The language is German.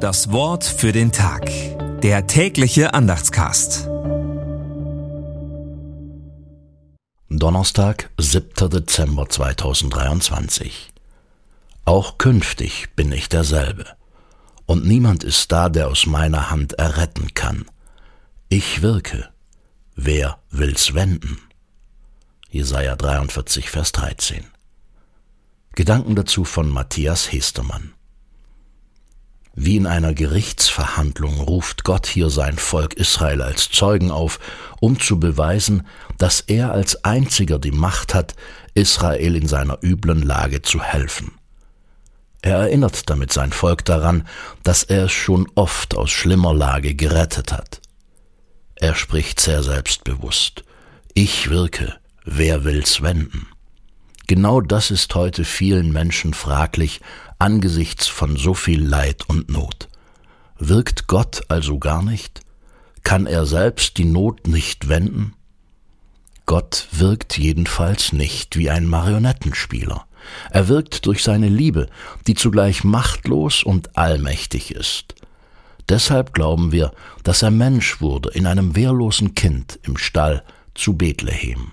Das Wort für den Tag. Der tägliche Andachtscast. Donnerstag, 7. Dezember 2023. Auch künftig bin ich derselbe. Und niemand ist da, der aus meiner Hand erretten kann. Ich wirke. Wer will's wenden? Jesaja 43, Vers 13. Gedanken dazu von Matthias Hestermann. Wie in einer Gerichtsverhandlung ruft Gott hier sein Volk Israel als Zeugen auf, um zu beweisen, dass er als einziger die Macht hat, Israel in seiner üblen Lage zu helfen. Er erinnert damit sein Volk daran, dass er es schon oft aus schlimmer Lage gerettet hat. Er spricht sehr selbstbewusst. Ich wirke, wer will's wenden? Genau das ist heute vielen Menschen fraglich angesichts von so viel Leid und Not. Wirkt Gott also gar nicht? Kann er selbst die Not nicht wenden? Gott wirkt jedenfalls nicht wie ein Marionettenspieler. Er wirkt durch seine Liebe, die zugleich machtlos und allmächtig ist. Deshalb glauben wir, dass er Mensch wurde in einem wehrlosen Kind im Stall zu Bethlehem.